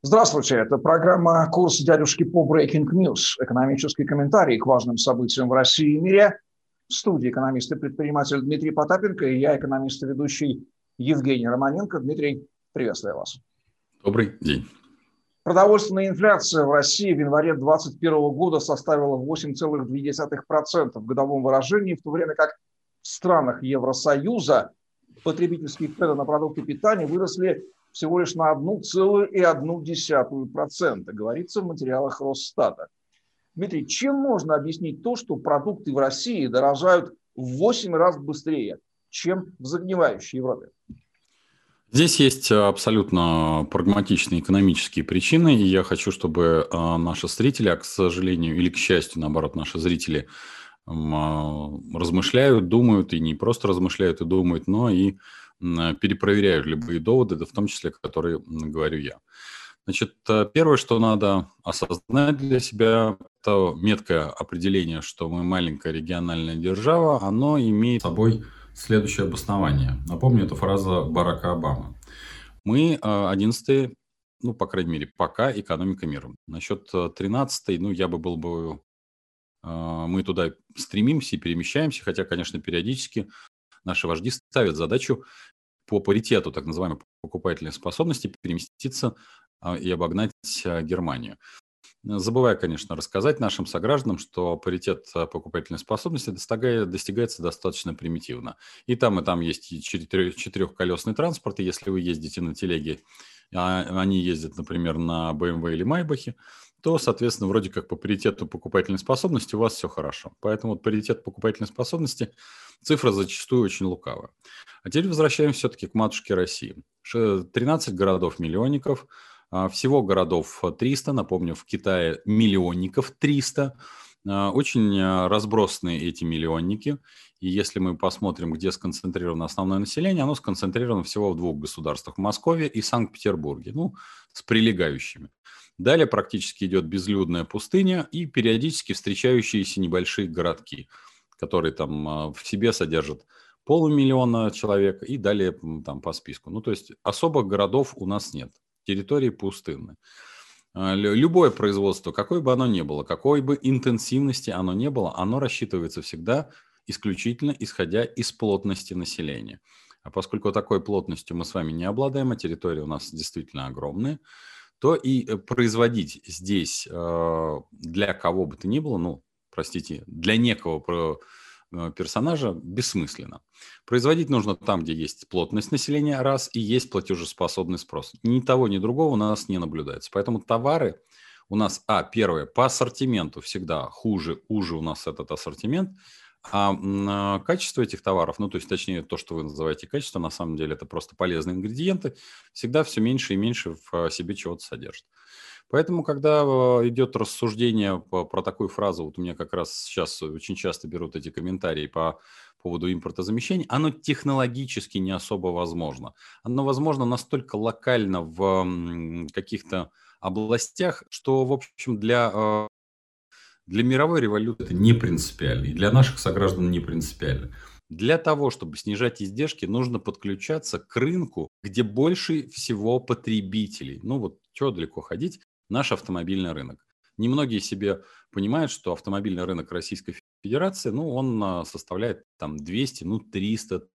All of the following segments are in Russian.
Здравствуйте, это программа «Курс дядюшки по Breaking News», экономический комментарий к важным событиям в России и мире. В студии экономист и предприниматель Дмитрий Потапенко и я, экономист и ведущий Евгений Романенко. Дмитрий, приветствую вас. Добрый день. Продовольственная инфляция в России в январе 2021 года составила 8,2% в годовом выражении, в то время как в странах Евросоюза потребительские цены на продукты питания выросли всего лишь на 1,1%, говорится в материалах Росстата. Дмитрий, чем можно объяснить то, что продукты в России дорожают в 8 раз быстрее, чем в загнивающей Европе? Здесь есть абсолютно прагматичные экономические причины, и я хочу, чтобы а, наши зрители, а к сожалению или к счастью, наоборот, наши зрители а, размышляют, думают, и не просто размышляют и думают, но и перепроверяю любые доводы, да в том числе, которые говорю я. Значит, э, первое, что надо осознать для себя, это меткое определение, что мы маленькая региональная держава, оно имеет собой следующее обоснование. Напомню, это фраза Барака Обамы. Мы 11 э, ну, по крайней мере, пока экономика мира. Насчет 13 э, ну, я бы был бы... Мы туда стремимся и перемещаемся, хотя, конечно, периодически наши вожди ставят задачу по паритету так называемой покупательной способности переместиться а, и обогнать а, Германию. Забывая, конечно, рассказать нашим согражданам, что паритет а, покупательной способности достигается достаточно примитивно. И там, и там есть четырехколесный транспорт, и если вы ездите на телеге, они ездят, например, на BMW или Майбахе, то, соответственно, вроде как по паритету покупательной способности у вас все хорошо. Поэтому вот паритет покупательной способности цифра зачастую очень лукавая. А теперь возвращаемся все-таки к матушке России. 13 городов-миллионников, а, всего городов 300, напомню, в Китае миллионников 300, а, очень а, разбросаны эти миллионники. И если мы посмотрим, где сконцентрировано основное население, оно сконцентрировано всего в двух государствах – Москве и Санкт-Петербурге, ну, с прилегающими. Далее практически идет безлюдная пустыня и периодически встречающиеся небольшие городки, которые там в себе содержат полумиллиона человек и далее там по списку. Ну, то есть особых городов у нас нет. Территории пустынны. А, любое производство, какое бы оно ни было, какой бы интенсивности оно ни было, оно рассчитывается всегда исключительно исходя из плотности населения. А поскольку такой плотностью мы с вами не обладаем, а территории у нас действительно огромные, то и э, производить здесь э, для кого бы то ни было, ну, простите, для некого Э, персонажа бессмысленно. Производить нужно там, где есть плотность населения, раз, и есть платежеспособный спрос. Ни того, ни другого у нас не наблюдается. Поэтому товары у нас, а, первое, по ассортименту всегда хуже, уже у нас этот ассортимент, а, а качество этих товаров, ну, то есть, точнее, то, что вы называете качество, на самом деле это просто полезные ингредиенты, всегда все меньше и меньше в э, себе чего-то содержит. Поэтому, когда э, идет рассуждение про такую фразу, вот у меня как раз сейчас очень часто берут эти комментарии по поводу импортозамещения, оно технологически не особо возможно. Оно возможно настолько локально в каких-то областях, что, в общем, для, для мировой революции это не принципиально, и для наших сограждан не принципиально. Для того, чтобы снижать издержки, нужно подключаться к рынку, где больше всего потребителей. Ну вот, чего далеко ходить, наш автомобильный рынок. Немногие себе понимают, что автомобильный рынок Российской Федерации, ну, он а, составляет там 200, ну, 300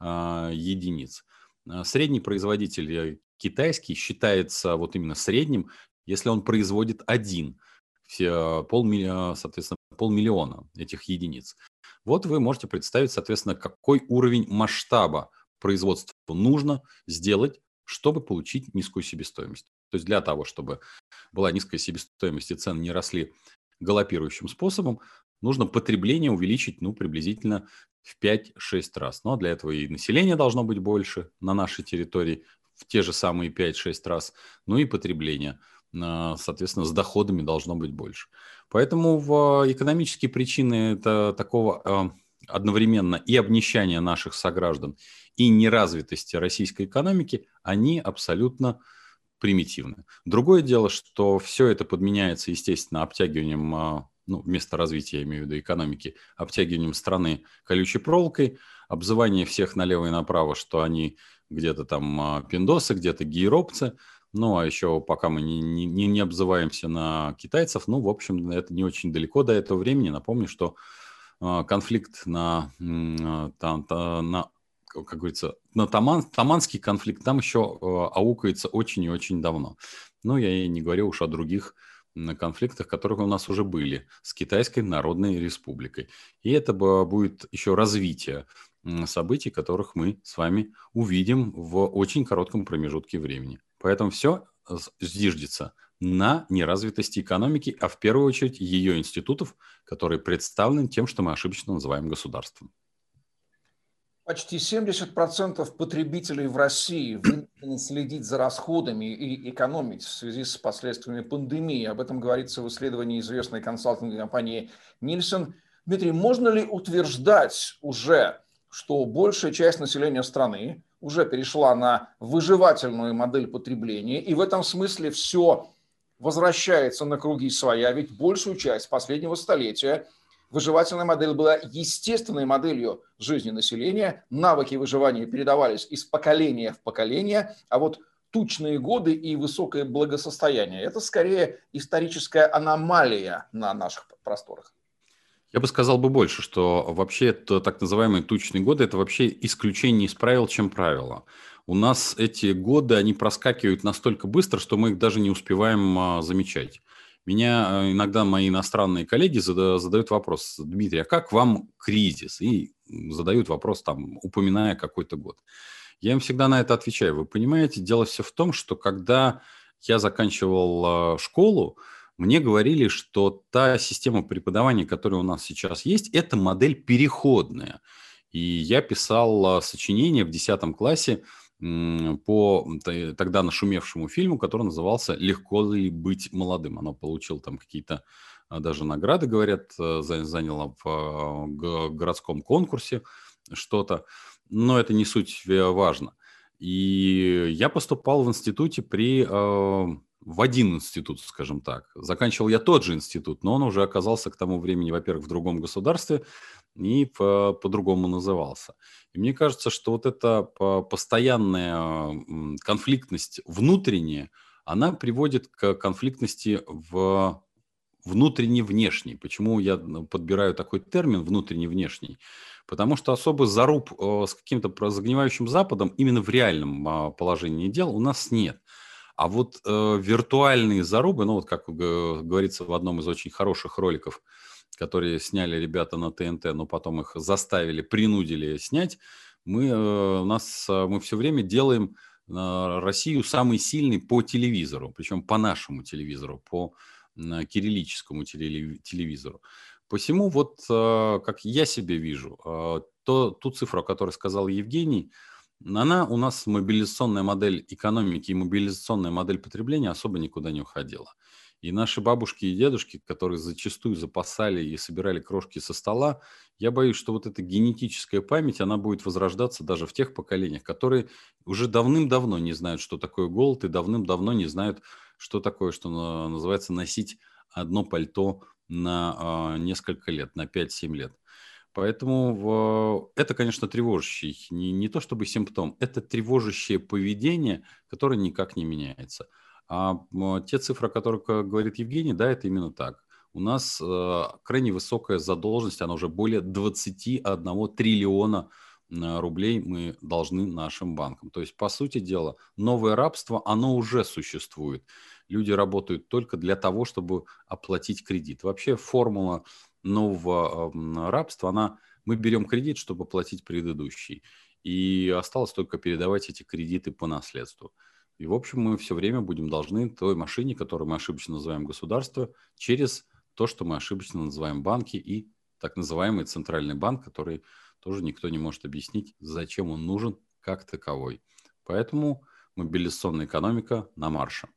а, единиц. А, средний производитель э, китайский считается вот именно средним, если он производит один, все, полмиллиона, соответственно, полмиллиона этих единиц. Вот вы можете представить, соответственно, какой уровень масштаба производства нужно сделать, чтобы получить низкую себестоимость. То есть для того, чтобы была низкая себестоимость и цены не росли галопирующим способом, нужно потребление увеличить ну, приблизительно в 5-6 раз. Но для этого и население должно быть больше на нашей территории в те же самые 5-6 раз, ну и потребление, а, соответственно, с доходами должно быть больше. Поэтому в экономические причины это такого а, одновременно и обнищания наших сограждан, и неразвитости российской экономики, они абсолютно примитивны. Другое дело, что все это подменяется, естественно, обтягиванием, а, ну, вместо развития, я имею в виду экономики, обтягиванием страны колючей проволокой, обзывание всех налево и направо, что они где-то там а, пиндосы, где-то гейропцы. Ну, а еще пока мы не, не, не обзываемся на китайцев, ну, в общем, это не очень далеко до этого времени. Напомню, что э, конфликт на, э, там, на как говорится, на Таман, Таманский конфликт там еще э, аукается очень и очень давно. Ну, я и не говорю уж о других конфликтах, которые у нас уже были с Китайской Народной Республикой. И это будет еще развитие событий, которых мы с вами увидим в очень коротком промежутке времени. Поэтому все зиждется на неразвитости экономики, а в первую очередь ее институтов, которые представлены тем, что мы ошибочно называем государством. Почти 70% потребителей в России вынуждены следить за расходами и экономить в связи с последствиями пандемии. Об этом говорится в исследовании известной консалтинговой компании Нильсон. Дмитрий, можно ли утверждать уже, что большая часть населения страны уже перешла на выживательную модель потребления, и в этом смысле все возвращается на круги своя, ведь большую часть последнего столетия Выживательная модель была естественной моделью жизни населения. Навыки выживания передавались из поколения в поколение, а вот тучные годы и высокое благосостояние – это скорее историческая аномалия на наших просторах. Я бы сказал бы больше, что вообще это так называемые тучные годы – это вообще исключение из правил, чем правило. У нас эти годы, они проскакивают настолько быстро, что мы их даже не успеваем а, замечать. Меня э, иногда мои иностранные коллеги задают вопрос, Дмитрий, а как вам кризис? И задают вопрос, там, упоминая какой-то год. Я им всегда на это отвечаю. Вы понимаете, дело все в том, что когда я заканчивал э, школу, мне говорили, что та система преподавания, которая у нас сейчас есть, это модель переходная. И я писал э, сочинение в 10 классе, по тогда нашумевшему фильму, который назывался «Легко ли быть молодым?». Оно получило там какие-то а, даже награды, говорят, э, заняло в а, городском конкурсе что-то, но это не суть э, важно. И я поступал в институте при а, в один институт, скажем так. Заканчивал я тот же институт, но он уже оказался к тому времени, во-первых, в другом государстве и по- по-другому назывался. И мне кажется, что вот эта постоянная конфликтность внутренняя, она приводит к конфликтности в внутренне-внешней. Почему я подбираю такой термин внутренне-внешний? Потому что особо заруб э, с каким-то загнивающим Западом именно в реальном а, положении дел у нас нет. А вот э, виртуальные зарубы, ну вот как говорится в одном из очень хороших роликов, которые сняли ребята на ТНТ, но потом их заставили, принудили снять, мы, э, нас, э, мы все время делаем э, Россию самой сильной по телевизору, причем по нашему телевизору, по кириллическому телевизору. Посему вот, как я себе вижу, то, ту цифру, о которой сказал Евгений, она у нас мобилизационная модель экономики и мобилизационная модель потребления особо никуда не уходила. И наши бабушки и дедушки, которые зачастую запасали и собирали крошки со стола, я боюсь, что вот эта генетическая память, она будет возрождаться даже в тех поколениях, которые уже давным-давно не знают, что такое голод, и давным-давно не знают, что такое, что называется, носить одно пальто на а, несколько лет, на 5-7 лет. Поэтому это, конечно, тревожащий, не, не то чтобы симптом, это тревожащее поведение, которое никак не меняется. А те цифры, о которых говорит Евгений, да, это именно так. У нас э, крайне высокая задолженность, она уже более 21 триллиона э, рублей мы должны нашим банкам. То есть, по сути дела, новое рабство, оно уже существует. Люди работают только для того, чтобы оплатить кредит. Вообще формула нового рабства, она, мы берем кредит, чтобы платить предыдущий. И осталось только передавать эти кредиты по наследству. И, в общем, мы все время будем должны той машине, которую мы ошибочно называем государство, через то, что мы ошибочно называем банки и так называемый центральный банк, который тоже никто не может объяснить, зачем он нужен как таковой. Поэтому мобилизационная экономика на марше.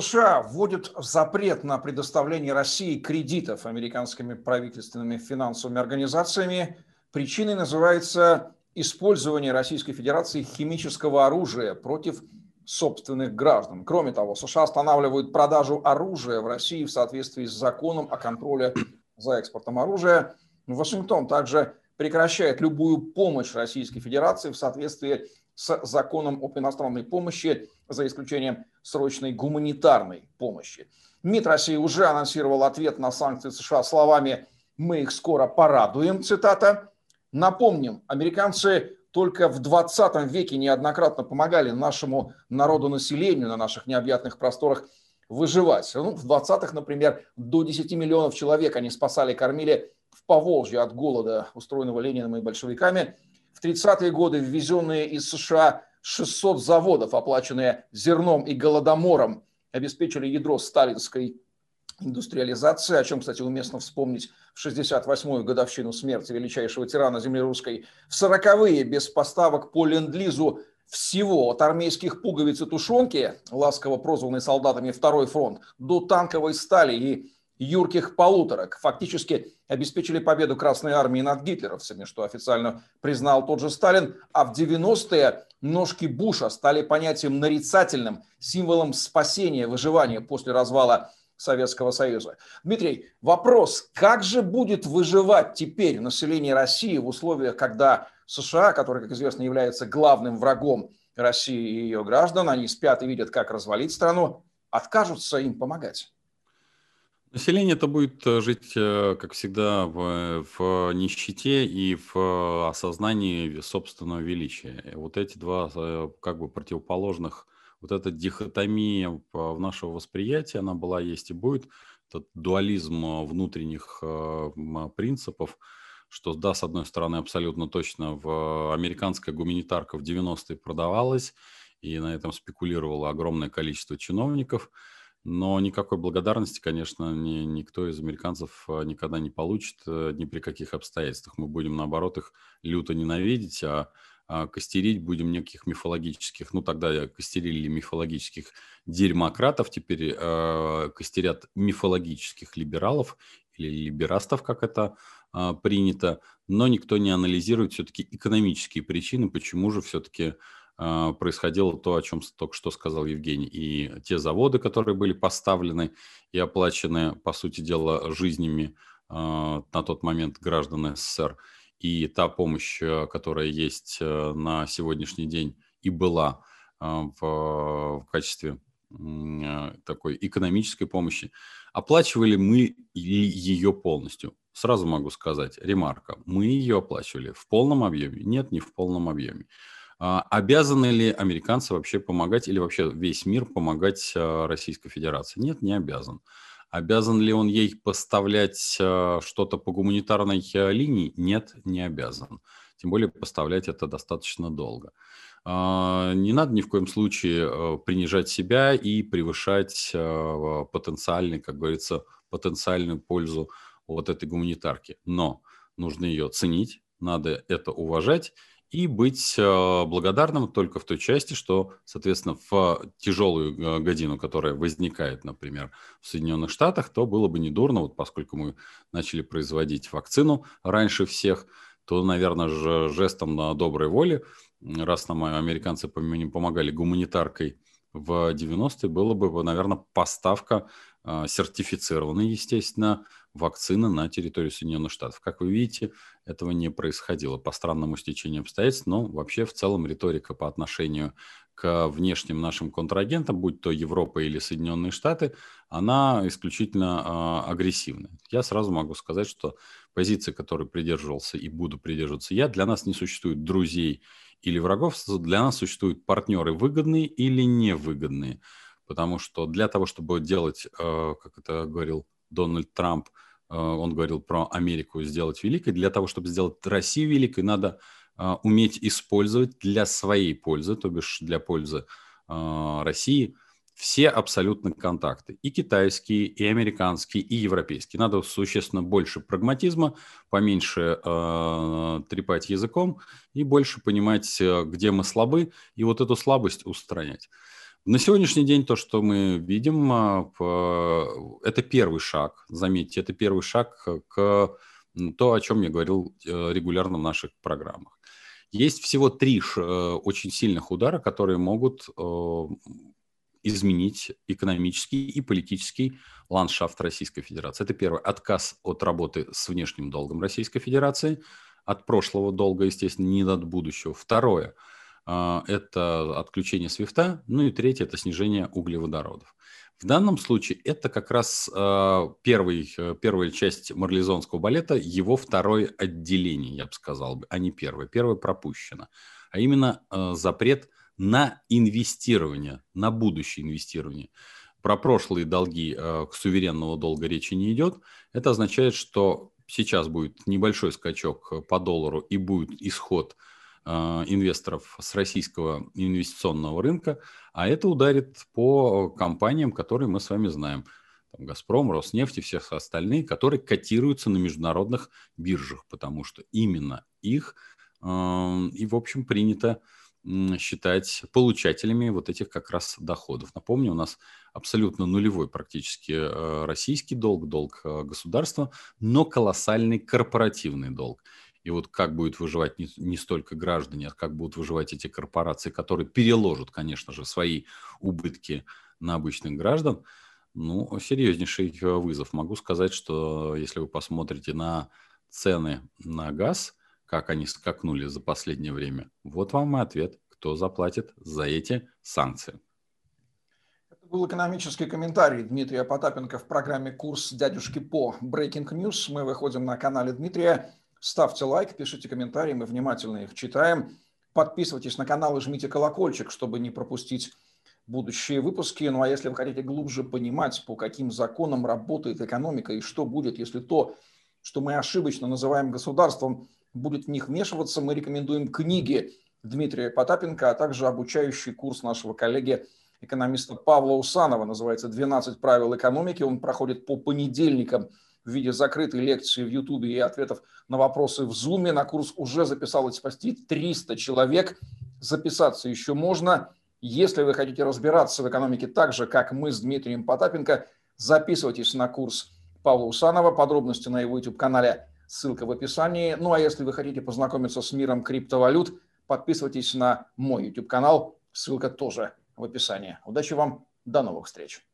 США вводят запрет на предоставление России кредитов американскими правительственными финансовыми организациями. Причиной называется использование Российской Федерации химического оружия против собственных граждан. Кроме того, США останавливают продажу оружия в России в соответствии с законом о контроле за экспортом оружия. Вашингтон также прекращает любую помощь Российской Федерации в соответствии с законом об иностранной помощи, за исключением срочной гуманитарной помощи. МИД России уже анонсировал ответ на санкции США словами «Мы их скоро порадуем», цитата. Напомним, американцы только в 20 веке неоднократно помогали нашему народу населению на наших необъятных просторах выживать. Ну, в 20-х, например, до 10 миллионов человек они спасали, кормили в Поволжье от голода, устроенного Лениным и большевиками. В 30-е годы ввезенные из США 600 заводов, оплаченные зерном и голодомором, обеспечили ядро сталинской индустриализации, о чем, кстати, уместно вспомнить в 68-ю годовщину смерти величайшего тирана земли русской, в 40-е без поставок по ленд-лизу всего от армейских пуговиц и тушенки, ласково прозванной солдатами Второй фронт, до танковой стали и юрких полуторок, фактически обеспечили победу Красной Армии над гитлеровцами, что официально признал тот же Сталин, а в 90-е ножки Буша стали понятием нарицательным, символом спасения, выживания после развала Советского Союза. Дмитрий, вопрос, как же будет выживать теперь население России в условиях, когда США, который, как известно, является главным врагом России и ее граждан, они спят и видят, как развалить страну, откажутся им помогать? Население это будет э, жить, э, как всегда, в, в нищете и в осознании собственного величия. Вот эти два э, как бы противоположных вот эта дихотомия в нашего восприятия, она была, есть и будет, этот дуализм внутренних принципов, что, да, с одной стороны, абсолютно точно, в американская гуманитарка в 90-е продавалась, и на этом спекулировало огромное количество чиновников, но никакой благодарности, конечно, ни, никто из американцев э, никогда не получит ни при каких обстоятельствах. Мы будем, наоборот, их люто ненавидеть, а а, костерить будем неких мифологических, ну тогда костерили мифологических дерьмократов, теперь э, костерят мифологических либералов или либерастов, как это э, принято, но никто не анализирует все-таки экономические причины, почему же все-таки э, происходило то, о чем только что сказал Евгений. И те заводы, которые были поставлены и оплачены, по сути дела, жизнями э, на тот момент граждан СССР – и та помощь, э, которая есть э, на сегодняшний день и была э, в, в качестве такой экономической помощи, оплачивали мы ее полностью. Сразу могу сказать, ремарка, мы ее оплачивали в полном объеме? Нет, не в полном объеме. А обязаны ли американцы вообще помогать или вообще весь мир помогать Российской Федерации? Нет, не обязан. Обязан ли он ей поставлять э, что-то по гуманитарной линии? Нет, не обязан. Тем более поставлять это достаточно долго. А, не надо ни в коем случае принижать себя и превышать потенциальный, как говорится, потенциальную пользу вот этой гуманитарки. Но нужно ее ценить, надо это уважать и быть э, благодарным только в той части, что, соответственно, в тяжелую э, годину, которая возникает, например, в Соединенных Штатах, то было бы недурно, вот поскольку мы начали производить вакцину раньше всех, то, наверное, же жестом на доброй воле, раз нам американцы помогали гуманитаркой в 90-е, было бы, наверное, поставка э, сертифицированной, естественно, вакцины на территорию Соединенных Штатов. Как вы видите, этого не происходило по странному стечению обстоятельств, но вообще в целом риторика по отношению к внешним нашим контрагентам, будь то Европа или Соединенные Штаты, она исключительно э, агрессивная. Я сразу могу сказать, что позиция, которой придерживался и буду придерживаться я, для нас не существует друзей или врагов, для нас существуют партнеры выгодные или невыгодные. Потому что для того, чтобы делать, э, как это говорил Дональд Трамп, э, он говорил про Америку сделать великой. Для того, чтобы сделать Россию великой, надо э, уметь использовать для своей пользы, то бишь для пользы России, все абсолютно контакты. И китайские, и американские, и европейские. Надо существенно больше прагматизма, поменьше э, трепать языком и больше понимать, где мы слабы, и вот эту слабость устранять. На сегодняшний день то, что мы видим, а, это первый шаг, заметьте, это первый шаг к то, о чем я говорил э, регулярно в наших программах. Есть всего три э, очень сильных удара, которые могут э, изменить экономический и политический ландшафт Российской Федерации. Это первый отказ от работы с внешним долгом Российской Федерации, от прошлого долга, естественно, не от будущего. Второе – это отключение свифта, ну и третье – это снижение углеводородов. В данном случае это как раз э, первый, первая часть марлезонского балета, его второе отделение, я бы сказал, а не первое. Первое пропущено. А именно э, запрет на инвестирование, на будущее инвестирование. Про прошлые долги э, к суверенного долга речи не идет. Это означает, что сейчас будет небольшой скачок по доллару и будет исход Э, инвесторов с российского инвестиционного рынка, а это ударит по компаниям, которые мы с вами знаем. Там «Газпром», «Роснефть» и всех остальные, которые котируются на международных биржах, потому что именно их э, и, в общем, принято считать получателями вот этих как раз доходов. Напомню, у нас абсолютно нулевой практически э, российский долг, долг государства, но колоссальный корпоративный долг. И вот как будет выживать не, не столько граждане, а как будут выживать эти корпорации, которые переложат, конечно же, свои убытки на обычных граждан, ну, серьезнейший э, вызов. Могу сказать, что если вы посмотрите на цены на газ, как они скакнули за последнее время, вот вам и ответ, кто заплатит за эти санкции. Это был экономический комментарий Дмитрия Потапенко в программе «Курс дядюшки по Breaking News». Мы выходим на канале Дмитрия. Ставьте лайк, пишите комментарии, мы внимательно их читаем. Подписывайтесь на канал и жмите колокольчик, чтобы не пропустить будущие выпуски. Ну а если вы хотите глубже понимать, по каким законам работает экономика и что будет, если то, что мы ошибочно называем государством, будет в них вмешиваться, мы рекомендуем книги Дмитрия Потапенко, а также обучающий курс нашего коллеги экономиста Павла Усанова, называется «12 правил экономики». Он проходит по понедельникам – в виде закрытой лекции в Ютубе и ответов на вопросы в Зуме. На курс уже записалось почти 300 человек. Записаться еще можно. Если вы хотите разбираться в экономике так же, как мы с Дмитрием Потапенко, записывайтесь на курс Павла Усанова. Подробности на его YouTube-канале. Ссылка в описании. Ну а если вы хотите познакомиться с миром криптовалют, подписывайтесь на мой YouTube-канал. Ссылка тоже в описании. Удачи вам. До новых встреч.